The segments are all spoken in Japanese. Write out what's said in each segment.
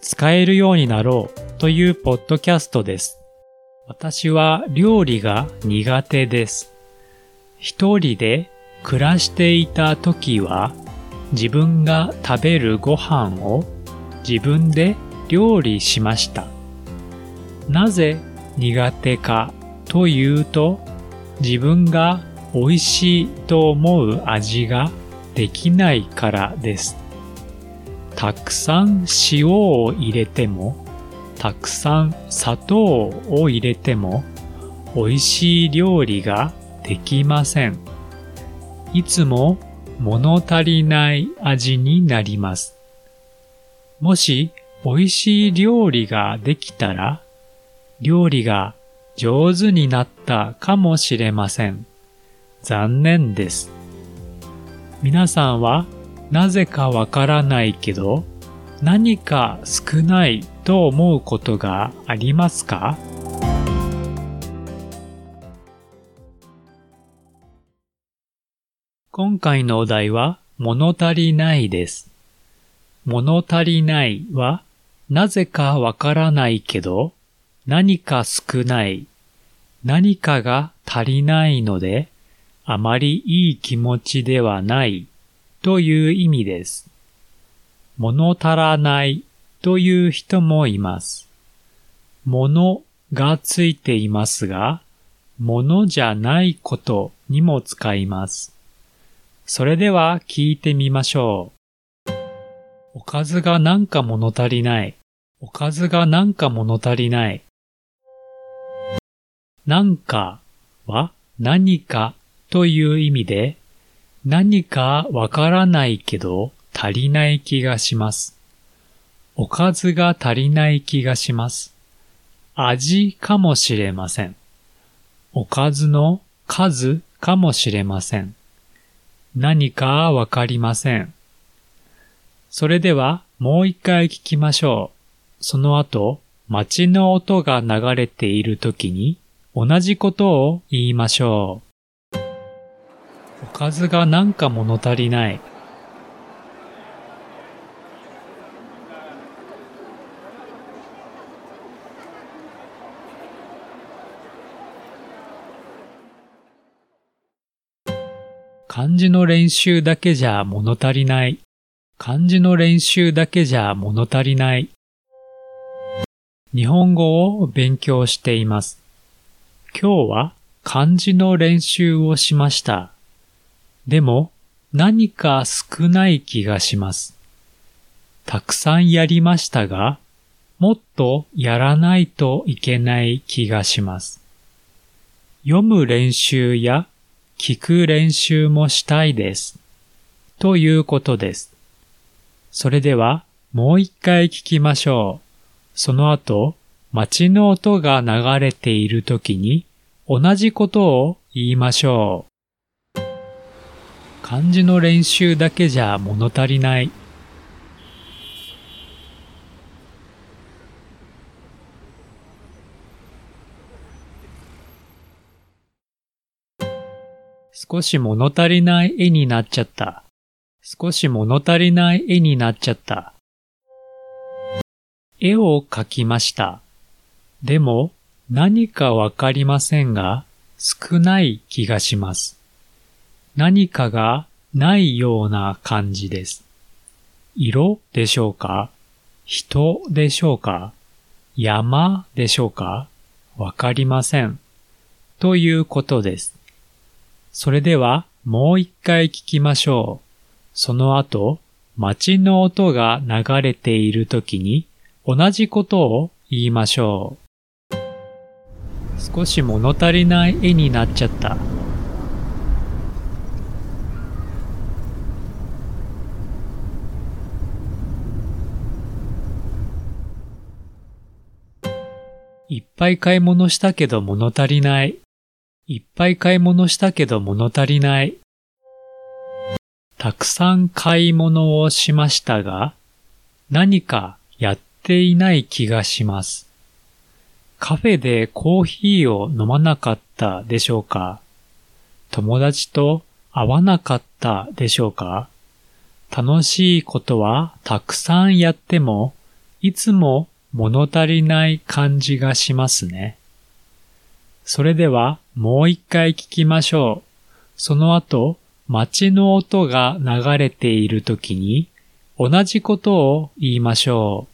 使えるようになろうというポッドキャストです。私は料理が苦手です。一人で暮らしていた時は自分が食べるご飯を自分で料理しました。なぜ苦手かというと自分が美味しいと思う味ができないからです。たくさん塩を入れても、たくさん砂糖を入れても、美味しい料理ができません。いつも物足りない味になります。もし美味しい料理ができたら、料理が上手になったかもしれません。残念です。皆さんはなぜかわからないけど何か少ないと思うことがありますか？今回のお題は物足りないです。物足りないはなぜかわからないけど何か少ない。何かが足りないのであまりいい気持ちではない。という意味です。物足らないという人もいます。物がついていますが、物じゃないことにも使います。それでは聞いてみましょう。おかずがなんか物足りない。おかずがなんか物足りない。なんかは何かという意味で何かわからないけど足りない気がします。おかずが足りない気がします。味かもしれません。おかずの数かもしれません。何かわかりません。それではもう一回聞きましょう。その後、街の音が流れている時に同じことを言いましょう。おかずがなんか物足りない。漢字の練習だけじゃ物足りない。漢字の練習だけじゃ物足りない。日本語を勉強しています。今日は漢字の練習をしました。でも何か少ない気がします。たくさんやりましたが、もっとやらないといけない気がします。読む練習や聞く練習もしたいです。ということです。それではもう一回聞きましょう。その後、街の音が流れている時に同じことを言いましょう。漢字の練習だけじゃ物足りない。少し物足りない絵になっちゃった。少し物足りない絵になっちゃった。絵を描きました。でも何かわかりませんが少ない気がします。何かがないような感じです。色でしょうか？人でしょうか？山でしょうか？わかりません。ということです。それではもう一回聞きましょう。その後、街の音が流れている時に同じことを言いましょう。少し物足りない絵になっちゃった。いっぱい買い物したけど物足りない。いっぱい買い物したけど物足りない。たくさん買い物をしましたが、何かやっていない気がします。カフェでコーヒーを飲まなかったでしょうか？友達と会わなかったでしょうか？楽しいことはたくさんやっても、いつも物足りない感じがしますね。それではもう一回聞きましょう。その後、街の音が流れている時に同じことを言いましょ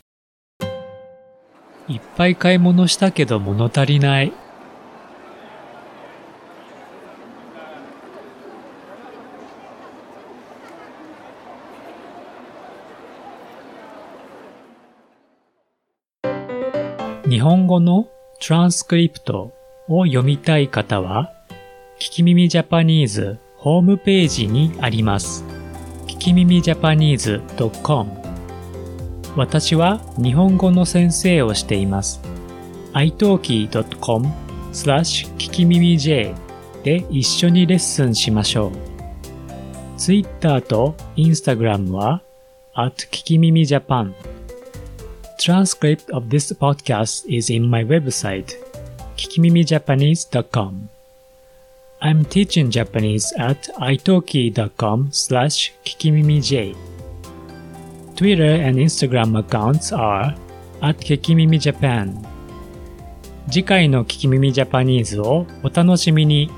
う。いっぱい買い物したけど物足りない。日本語のトランスクリプトを読みたい方は、聞き耳ジャパニーズホームページにあります。聞き耳ジャパニーズ .com 私は日本語の先生をしています。italki.com スラッシュ聞き耳 J で一緒にレッスンしましょう。Twitter と Instagram は at 聞き耳ジャパン Transcript of this podcast is in my website, kikimimijapanese.com. I'm teaching Japanese at italki.com slash kikimimij. Twitter and Instagram accounts are at kikimimijapan. 次回の聞き耳ジャパニーズをお楽しみに。